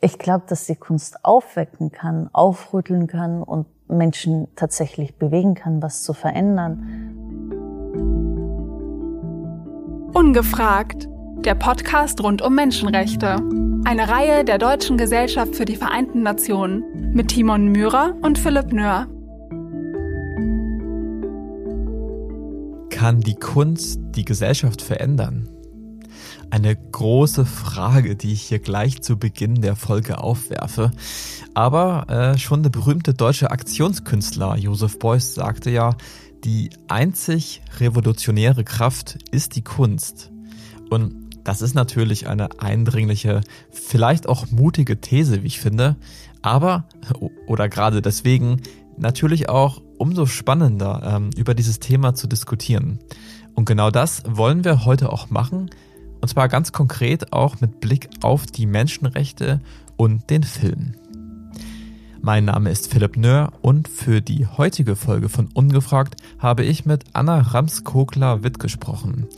Ich glaube, dass die Kunst aufwecken kann, aufrütteln kann und Menschen tatsächlich bewegen kann, was zu verändern. Ungefragt. Der Podcast rund um Menschenrechte. Eine Reihe der Deutschen Gesellschaft für die Vereinten Nationen mit Timon Myhrer und Philipp Nöhr. Kann die Kunst die Gesellschaft verändern? Eine große Frage, die ich hier gleich zu Beginn der Folge aufwerfe. Aber äh, schon der berühmte deutsche Aktionskünstler Josef Beuys sagte ja, die einzig revolutionäre Kraft ist die Kunst. Und das ist natürlich eine eindringliche, vielleicht auch mutige These, wie ich finde, aber, oder gerade deswegen, natürlich auch umso spannender, ähm, über dieses Thema zu diskutieren. Und genau das wollen wir heute auch machen, und zwar ganz konkret auch mit Blick auf die Menschenrechte und den Film. Mein Name ist Philipp Nöhr und für die heutige Folge von Ungefragt habe ich mit Anna Ramskogler-Witt gesprochen.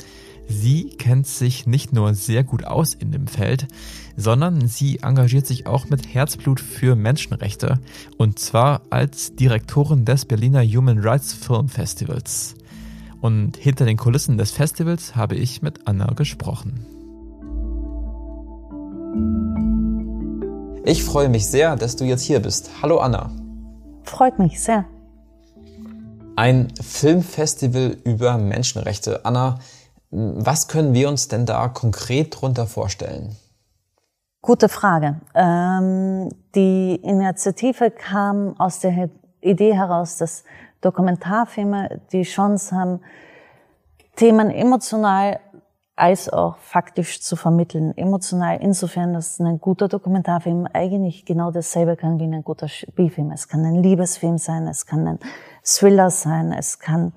Sie kennt sich nicht nur sehr gut aus in dem Feld, sondern sie engagiert sich auch mit Herzblut für Menschenrechte und zwar als Direktorin des Berliner Human Rights Film Festivals. Und hinter den Kulissen des Festivals habe ich mit Anna gesprochen. Ich freue mich sehr, dass du jetzt hier bist. Hallo Anna. Freut mich sehr. Ein Filmfestival über Menschenrechte. Anna, was können wir uns denn da konkret darunter vorstellen? Gute Frage. Ähm, die Initiative kam aus der Idee heraus, dass Dokumentarfilme die Chance haben, Themen emotional als auch faktisch zu vermitteln. Emotional insofern, dass ein guter Dokumentarfilm eigentlich genau dasselbe kann wie ein guter Spielfilm. Es kann ein Liebesfilm sein, es kann ein Thriller sein, es kann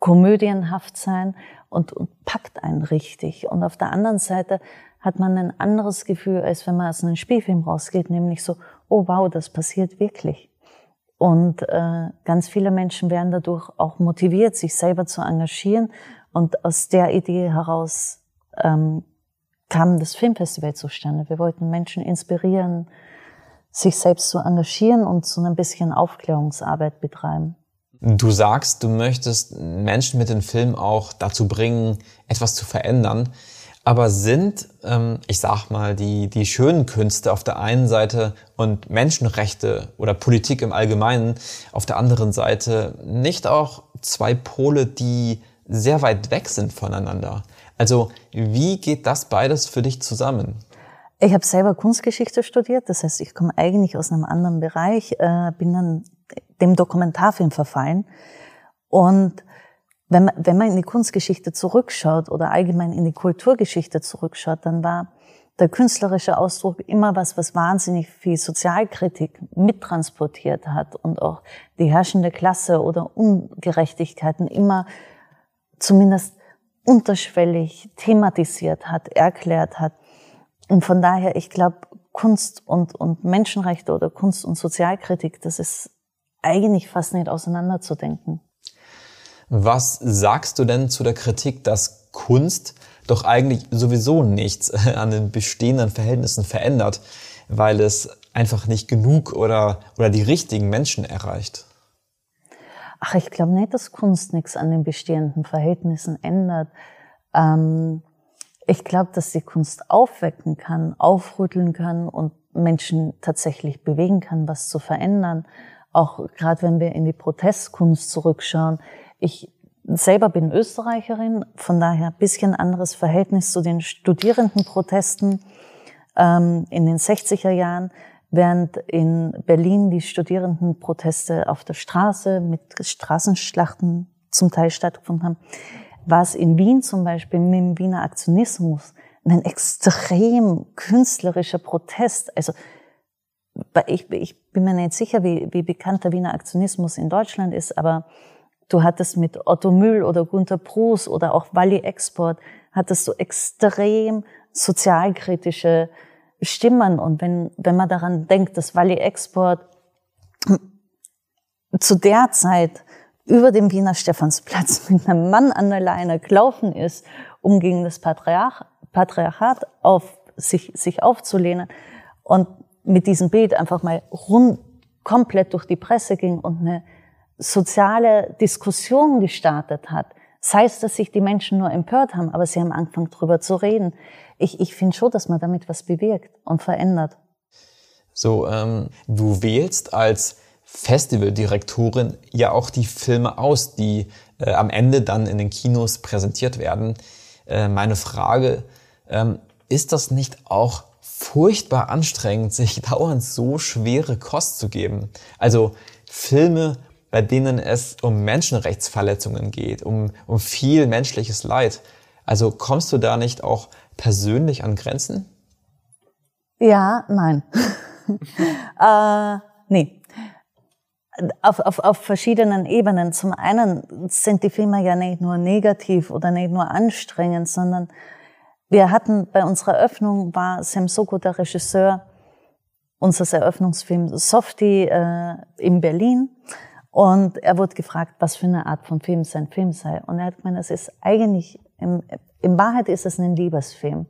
komödienhaft sein und, und packt einen richtig. Und auf der anderen Seite hat man ein anderes Gefühl, als wenn man aus einem Spielfilm rausgeht, nämlich so, oh wow, das passiert wirklich. Und äh, ganz viele Menschen werden dadurch auch motiviert, sich selber zu engagieren. Und aus der Idee heraus ähm, kam das Filmfestival zustande. Wir wollten Menschen inspirieren, sich selbst zu engagieren und so ein bisschen Aufklärungsarbeit betreiben. Du sagst, du möchtest Menschen mit dem Film auch dazu bringen, etwas zu verändern. Aber sind, ähm, ich sag mal, die, die schönen Künste auf der einen Seite und Menschenrechte oder Politik im Allgemeinen auf der anderen Seite nicht auch zwei Pole, die sehr weit weg sind voneinander? Also wie geht das beides für dich zusammen? Ich habe selber Kunstgeschichte studiert, das heißt, ich komme eigentlich aus einem anderen Bereich, äh, bin dann dem Dokumentarfilm verfallen und wenn man, wenn man in die Kunstgeschichte zurückschaut oder allgemein in die Kulturgeschichte zurückschaut, dann war der künstlerische Ausdruck immer was, was wahnsinnig viel Sozialkritik mittransportiert hat und auch die herrschende Klasse oder Ungerechtigkeiten immer zumindest unterschwellig thematisiert hat, erklärt hat. Und von daher, ich glaube, Kunst und, und Menschenrechte oder Kunst und Sozialkritik, das ist eigentlich fast nicht auseinanderzudenken. Was sagst du denn zu der Kritik, dass Kunst doch eigentlich sowieso nichts an den bestehenden Verhältnissen verändert, weil es einfach nicht genug oder, oder die richtigen Menschen erreicht? Ach, ich glaube nicht, dass Kunst nichts an den bestehenden Verhältnissen ändert. Ähm, ich glaube, dass die Kunst aufwecken kann, aufrütteln kann und Menschen tatsächlich bewegen kann, was zu verändern. Auch gerade wenn wir in die Protestkunst zurückschauen. Ich selber bin Österreicherin, von daher ein bisschen anderes Verhältnis zu den Studierendenprotesten ähm, in den 60er Jahren, während in Berlin die Studierendenproteste auf der Straße mit Straßenschlachten zum Teil stattgefunden haben, war es in Wien zum Beispiel mit dem Wiener Aktionismus ein extrem künstlerischer Protest. Also ich, ich bin mir nicht sicher, wie, wie bekannt der Wiener Aktionismus in Deutschland ist, aber Du hattest mit Otto Müll oder Gunter Bruß oder auch Walli Export, hattest du extrem sozialkritische Stimmen. Und wenn, wenn man daran denkt, dass Walli Export zu der Zeit über dem Wiener Stephansplatz mit einem Mann an der Leine gelaufen ist, um gegen das Patriarch, Patriarchat auf, sich, sich aufzulehnen. und mit diesem Bild einfach mal rund, komplett durch die Presse ging und eine soziale Diskussion gestartet hat, sei es, dass sich die Menschen nur empört haben, aber sie haben angefangen, drüber zu reden. Ich, ich finde schon, dass man damit was bewirkt und verändert. So, ähm, du wählst als Festivaldirektorin ja auch die Filme aus, die äh, am Ende dann in den Kinos präsentiert werden. Äh, meine Frage, ähm, ist das nicht auch furchtbar anstrengend, sich dauernd so schwere Kost zu geben? Also Filme, bei denen es um Menschenrechtsverletzungen geht, um, um viel menschliches Leid. Also kommst du da nicht auch persönlich an Grenzen? Ja, nein. äh, nee. Auf, auf, auf verschiedenen Ebenen. Zum einen sind die Filme ja nicht nur negativ oder nicht nur anstrengend, sondern wir hatten bei unserer Eröffnung war Sam Soko der Regisseur unseres Eröffnungsfilms Softie äh, in Berlin. Und er wurde gefragt, was für eine Art von Film sein Film sei. Und er hat gemeint, es ist eigentlich, im, in Wahrheit ist es ein Liebesfilm.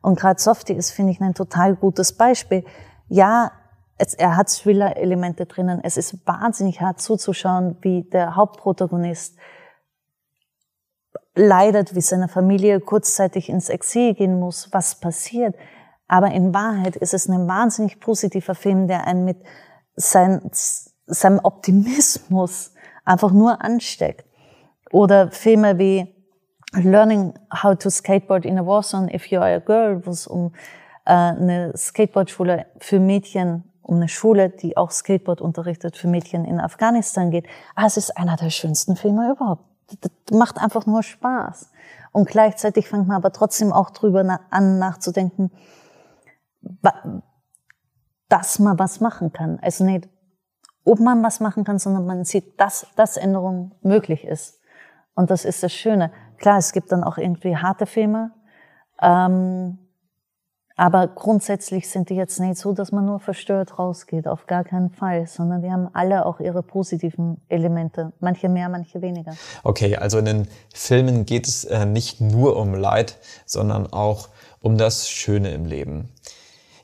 Und gerade Softie ist, finde ich, ein total gutes Beispiel ja, es, er hat Thriller-Elemente drinnen. Es ist wahnsinnig hart zuzuschauen, wie der Hauptprotagonist leidet, wie seine Familie kurzzeitig ins Exil gehen muss, was passiert. Aber in Wahrheit ist es ein wahnsinnig positiver Film, der einen mit sein, seinem Optimismus einfach nur ansteckt. Oder Filme wie Learning How to Skateboard in a Warzone If You Are a Girl, wo es um äh, eine Skateboardschule für Mädchen, um eine Schule, die auch Skateboard unterrichtet für Mädchen in Afghanistan geht. Ah, es ist einer der schönsten Filme überhaupt. Das macht einfach nur Spaß. Und gleichzeitig fängt man aber trotzdem auch drüber an nachzudenken, dass man was machen kann. Also nicht, ob man was machen kann, sondern man sieht, dass, dass Änderung möglich ist. Und das ist das Schöne. Klar, es gibt dann auch irgendwie harte Filme, ähm, aber grundsätzlich sind die jetzt nicht so, dass man nur verstört rausgeht, auf gar keinen Fall, sondern die haben alle auch ihre positiven Elemente, manche mehr, manche weniger. Okay, also in den Filmen geht es äh, nicht nur um Leid, sondern auch um das Schöne im Leben.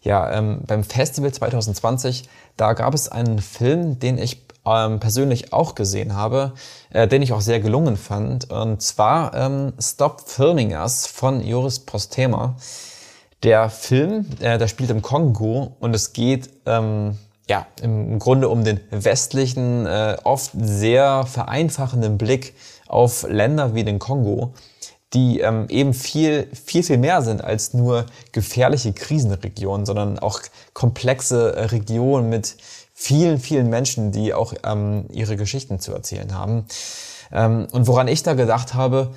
Ja, ähm, beim Festival 2020, da gab es einen Film, den ich ähm, persönlich auch gesehen habe, äh, den ich auch sehr gelungen fand, und zwar ähm, Stop Filming Us von Joris Postema. Der Film, äh, der spielt im Kongo und es geht ähm, ja im Grunde um den westlichen, äh, oft sehr vereinfachenden Blick auf Länder wie den Kongo, die ähm, eben viel, viel, viel mehr sind als nur gefährliche Krisenregionen, sondern auch komplexe äh, Regionen mit vielen, vielen Menschen, die auch ähm, ihre Geschichten zu erzählen haben. Ähm, und woran ich da gedacht habe,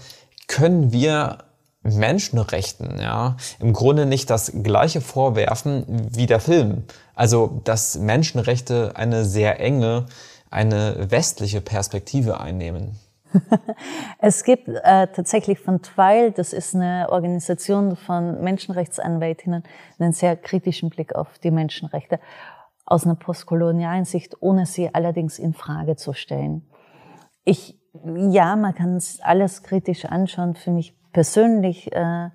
können wir Menschenrechten, ja, im Grunde nicht das gleiche vorwerfen wie der Film. Also, dass Menschenrechte eine sehr enge, eine westliche Perspektive einnehmen. es gibt äh, tatsächlich von Twile, das ist eine Organisation von Menschenrechtsanwältinnen, einen sehr kritischen Blick auf die Menschenrechte aus einer postkolonialen Sicht, ohne sie allerdings in Frage zu stellen. Ich, ja, man kann es alles kritisch anschauen. Für mich persönlich, äh,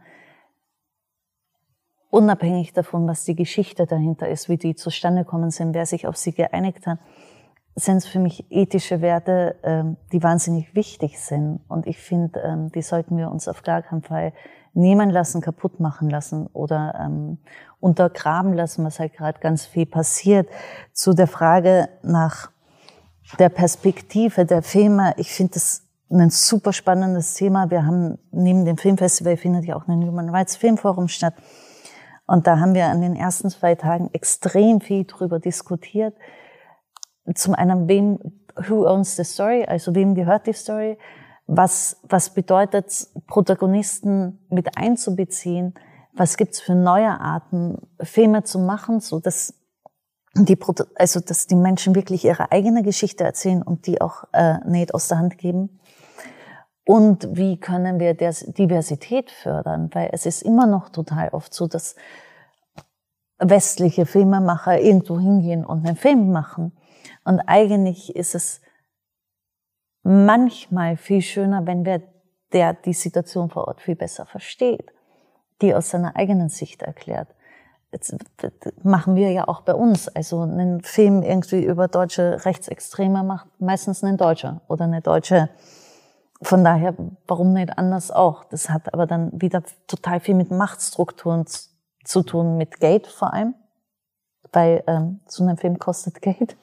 unabhängig davon, was die Geschichte dahinter ist, wie die zustande kommen sind, wer sich auf sie geeinigt hat, sind es für mich ethische Werte, äh, die wahnsinnig wichtig sind. Und ich finde, ähm, die sollten wir uns auf gar keinen Fall nehmen lassen, kaputt machen lassen oder ähm, untergraben lassen, was halt gerade ganz viel passiert. Zu der Frage nach der Perspektive der Filme, ich finde das ein super spannendes Thema. Wir haben neben dem Filmfestival findet ja auch ein Human Rights Filmforum statt. Und da haben wir an den ersten zwei Tagen extrem viel drüber diskutiert. Zum einen, wem, who owns the story? Also wem gehört die Story? Was, was bedeutet, Protagonisten mit einzubeziehen? Was gibt's für neue Arten, Filme zu machen, so dass die, also dass die Menschen wirklich ihre eigene Geschichte erzählen und die auch äh, nicht aus der Hand geben? Und wie können wir Diversität fördern? Weil es ist immer noch total oft so, dass westliche Filmemacher irgendwo hingehen und einen Film machen. Und eigentlich ist es manchmal viel schöner, wenn wer der die Situation vor Ort viel besser versteht, die aus seiner eigenen Sicht erklärt. machen wir ja auch bei uns. Also einen Film irgendwie über deutsche Rechtsextreme macht meistens ein Deutscher oder eine Deutsche. Von daher, warum nicht anders auch? Das hat aber dann wieder total viel mit Machtstrukturen zu tun, mit Geld vor allem, weil ähm, so ein Film kostet Geld.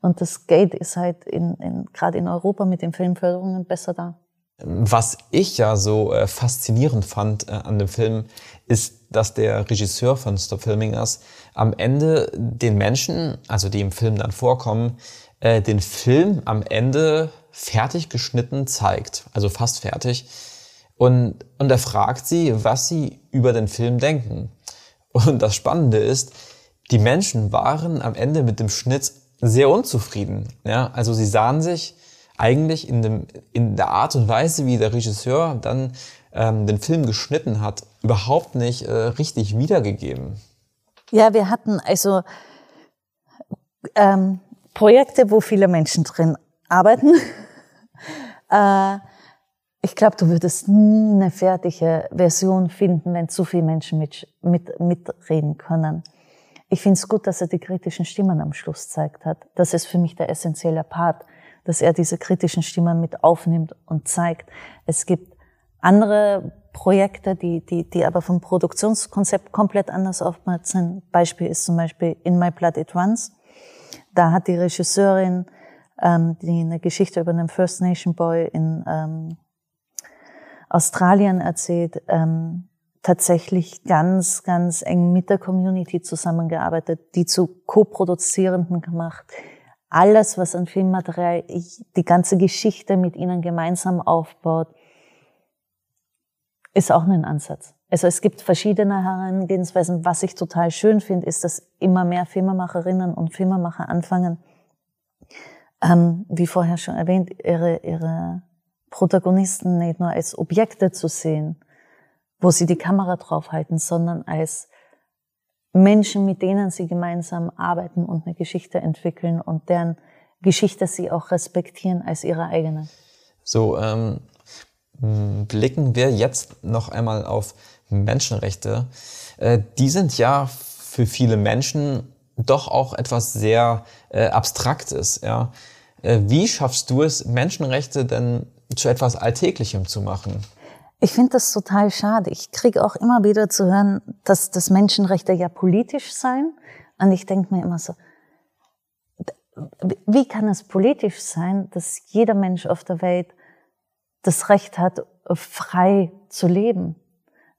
Und das Geld ist halt in, in, gerade in Europa mit den Filmförderungen besser da. Was ich ja so äh, faszinierend fand äh, an dem Film, ist, dass der Regisseur von Stop Filming Us am Ende den Menschen, also die im Film dann vorkommen, äh, den Film am Ende fertig geschnitten zeigt, also fast fertig. Und, und er fragt sie, was sie über den Film denken. Und das Spannende ist, die Menschen waren am Ende mit dem Schnitt sehr unzufrieden. Ja, also sie sahen sich eigentlich in, dem, in der Art und Weise, wie der Regisseur dann ähm, den Film geschnitten hat, überhaupt nicht äh, richtig wiedergegeben. Ja, wir hatten also ähm, Projekte, wo viele Menschen drin arbeiten. äh, ich glaube, du würdest nie eine fertige Version finden, wenn zu viele Menschen mit, mit, mitreden können. Ich finde es gut, dass er die kritischen Stimmen am Schluss zeigt hat. Das ist für mich der essentielle Part dass er diese kritischen Stimmen mit aufnimmt und zeigt. Es gibt andere Projekte, die, die, die aber vom Produktionskonzept komplett anders aufgebaut sind. Beispiel ist zum Beispiel In My Blood It Runs. Da hat die Regisseurin, ähm, die eine Geschichte über einen First Nation Boy in ähm, Australien erzählt, ähm, tatsächlich ganz, ganz eng mit der Community zusammengearbeitet, die zu Co-Produzierenden gemacht, alles, was an Filmmaterial, ich, die ganze Geschichte mit ihnen gemeinsam aufbaut, ist auch ein Ansatz. Also es gibt verschiedene Herangehensweisen. Was ich total schön finde, ist, dass immer mehr Filmemacherinnen und Filmemacher anfangen, ähm, wie vorher schon erwähnt, ihre, ihre Protagonisten nicht nur als Objekte zu sehen, wo sie die Kamera draufhalten, sondern als Menschen, mit denen sie gemeinsam arbeiten und eine Geschichte entwickeln und deren Geschichte sie auch respektieren als ihre eigene. So, ähm, blicken wir jetzt noch einmal auf Menschenrechte. Äh, die sind ja für viele Menschen doch auch etwas sehr äh, Abstraktes. Ja? Äh, wie schaffst du es, Menschenrechte denn zu etwas Alltäglichem zu machen? Ich finde das total schade. Ich kriege auch immer wieder zu hören, dass, dass Menschenrechte ja politisch seien. Und ich denke mir immer so, wie kann es politisch sein, dass jeder Mensch auf der Welt das Recht hat, frei zu leben?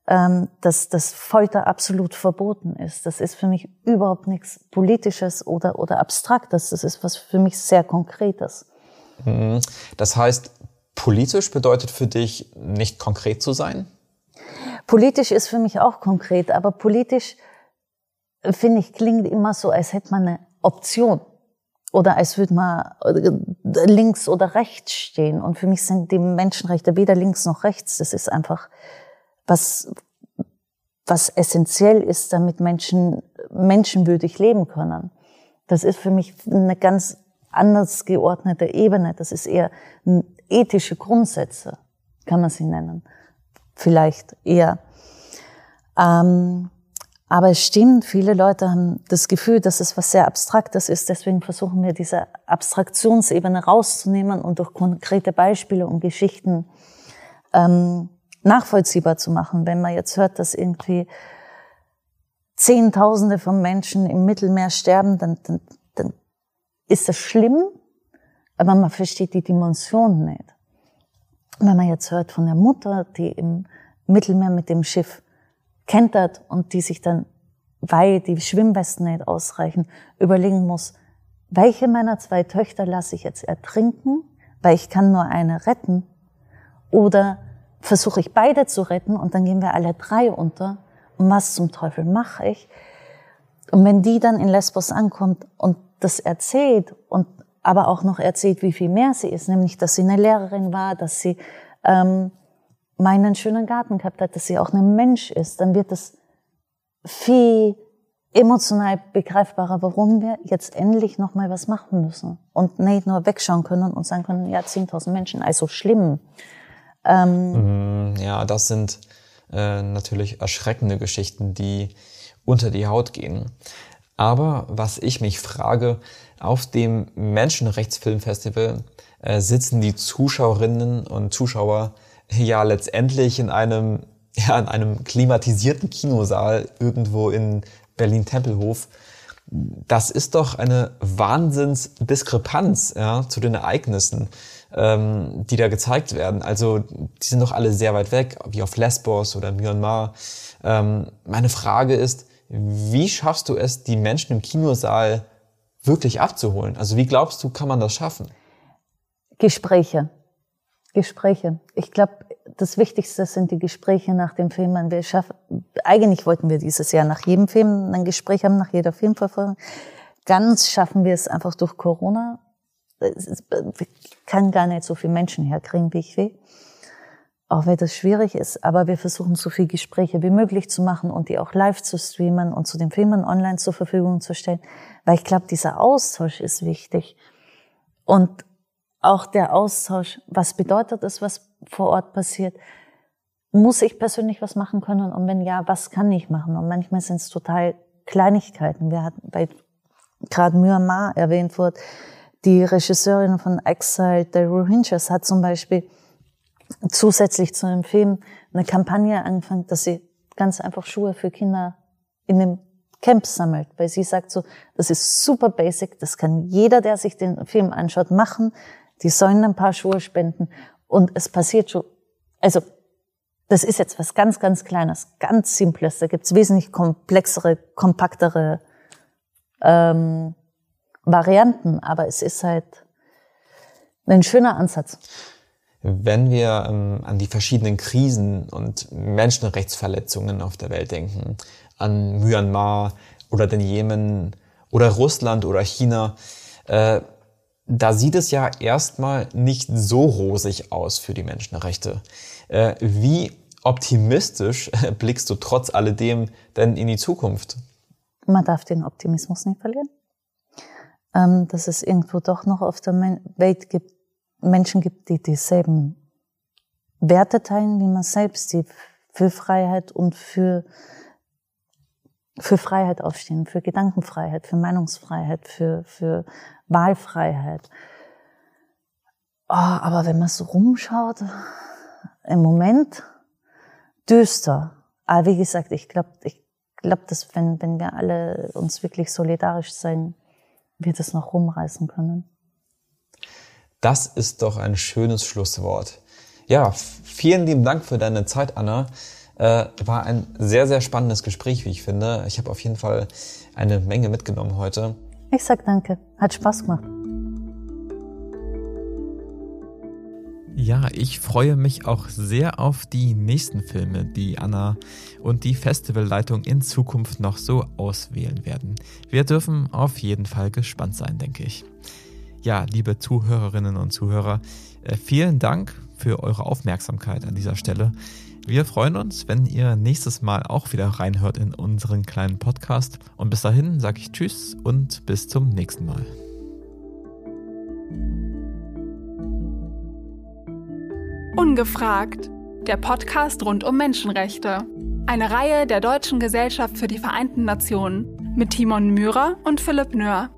Ähm, dass das Folter absolut verboten ist. Das ist für mich überhaupt nichts Politisches oder, oder Abstraktes. Das ist was für mich sehr Konkretes. Mhm. Das heißt, Politisch bedeutet für dich nicht konkret zu sein? Politisch ist für mich auch konkret, aber politisch äh, finde ich klingt immer so, als hätte man eine Option oder als würde man äh, links oder rechts stehen. Und für mich sind die Menschenrechte weder links noch rechts. Das ist einfach was, was essentiell ist, damit Menschen menschenwürdig leben können. Das ist für mich eine ganz anders geordnete Ebene. Das ist eher ein ethische Grundsätze, kann man sie nennen. Vielleicht eher. Ähm, aber es stimmt, viele Leute haben das Gefühl, dass es was sehr Abstraktes ist. Deswegen versuchen wir diese Abstraktionsebene rauszunehmen und durch konkrete Beispiele und Geschichten ähm, nachvollziehbar zu machen. Wenn man jetzt hört, dass irgendwie Zehntausende von Menschen im Mittelmeer sterben, dann, dann, dann ist das schlimm, aber man versteht die Dimension nicht. Wenn man jetzt hört von der Mutter, die im Mittelmeer mit dem Schiff kentert und die sich dann, weil die Schwimmwesten nicht ausreichen, überlegen muss, welche meiner zwei Töchter lasse ich jetzt ertrinken, weil ich kann nur eine retten, oder versuche ich beide zu retten und dann gehen wir alle drei unter. Und was zum Teufel mache ich? Und wenn die dann in Lesbos ankommt und das erzählt und aber auch noch erzählt, wie viel mehr sie ist, nämlich, dass sie eine Lehrerin war, dass sie ähm, meinen schönen Garten gehabt hat, dass sie auch ein Mensch ist, dann wird es viel emotional begreifbarer, warum wir jetzt endlich noch mal was machen müssen und nicht nur wegschauen können und sagen können, ja, 10.000 Menschen, also schlimm. Ähm, mm, ja, das sind äh, natürlich erschreckende Geschichten, die unter die Haut gehen. Aber was ich mich frage, auf dem Menschenrechtsfilmfestival äh, sitzen die Zuschauerinnen und Zuschauer ja letztendlich in einem, ja, in einem klimatisierten Kinosaal irgendwo in Berlin-Tempelhof. Das ist doch eine Wahnsinnsdiskrepanz ja, zu den Ereignissen, ähm, die da gezeigt werden. Also die sind doch alle sehr weit weg, wie auf Lesbos oder Myanmar. Ähm, meine Frage ist, wie schaffst du es, die Menschen im Kinosaal wirklich abzuholen? Also wie glaubst du, kann man das schaffen? Gespräche. Gespräche. Ich glaube, das Wichtigste sind die Gespräche nach dem Film. Wir schaffen, eigentlich wollten wir dieses Jahr nach jedem Film ein Gespräch haben, nach jeder Filmverfolgung. Ganz schaffen wir es einfach durch Corona. Ich kann gar nicht so viele Menschen herkriegen, wie ich will. Auch wenn das schwierig ist, aber wir versuchen so viele Gespräche wie möglich zu machen und die auch live zu streamen und zu den Filmen online zur Verfügung zu stellen. Weil ich glaube, dieser Austausch ist wichtig. Und auch der Austausch, was bedeutet es, was vor Ort passiert? Muss ich persönlich was machen können? Und wenn ja, was kann ich machen? Und manchmal sind es total Kleinigkeiten. Wir hatten bei gerade Myanmar erwähnt wurde, die Regisseurin von Exile, der Rohingyas, hat zum Beispiel zusätzlich zu dem Film eine Kampagne angefangen, dass sie ganz einfach Schuhe für Kinder in dem Camp sammelt, weil sie sagt so, das ist super basic, das kann jeder, der sich den Film anschaut, machen die sollen ein paar Schuhe spenden und es passiert schon, also das ist jetzt was ganz, ganz Kleines, ganz Simples. Da gibt's wesentlich komplexere, kompaktere ähm, Varianten, aber es ist halt ein schöner Ansatz. Wenn wir ähm, an die verschiedenen Krisen und Menschenrechtsverletzungen auf der Welt denken, an Myanmar oder den Jemen oder Russland oder China, äh, da sieht es ja erstmal nicht so rosig aus für die Menschenrechte. Äh, wie optimistisch blickst du trotz alledem denn in die Zukunft? Man darf den Optimismus nicht verlieren. Ähm, dass es irgendwo doch noch auf der Welt gibt, Menschen gibt, die dieselben Werte teilen wie man selbst, die für Freiheit und für, für Freiheit aufstehen, für Gedankenfreiheit, für Meinungsfreiheit, für, für Wahlfreiheit. Oh, aber wenn man so rumschaut, im Moment düster. Aber wie gesagt, ich glaube, ich glaube, dass wenn, wenn wir alle uns wirklich solidarisch sein, wir das noch rumreißen können. Das ist doch ein schönes Schlusswort. Ja, vielen lieben Dank für deine Zeit, Anna. Äh, war ein sehr, sehr spannendes Gespräch, wie ich finde. Ich habe auf jeden Fall eine Menge mitgenommen heute. Ich sag danke. Hat Spaß gemacht. Ja, ich freue mich auch sehr auf die nächsten Filme, die Anna und die Festivalleitung in Zukunft noch so auswählen werden. Wir dürfen auf jeden Fall gespannt sein, denke ich. Ja, liebe Zuhörerinnen und Zuhörer, äh, vielen Dank für eure Aufmerksamkeit an dieser Stelle. Wir freuen uns, wenn ihr nächstes Mal auch wieder reinhört in unseren kleinen Podcast. Und bis dahin sage ich Tschüss und bis zum nächsten Mal. Ungefragt. Der Podcast rund um Menschenrechte. Eine Reihe der Deutschen Gesellschaft für die Vereinten Nationen mit Timon Myhrer und Philipp Nöhr.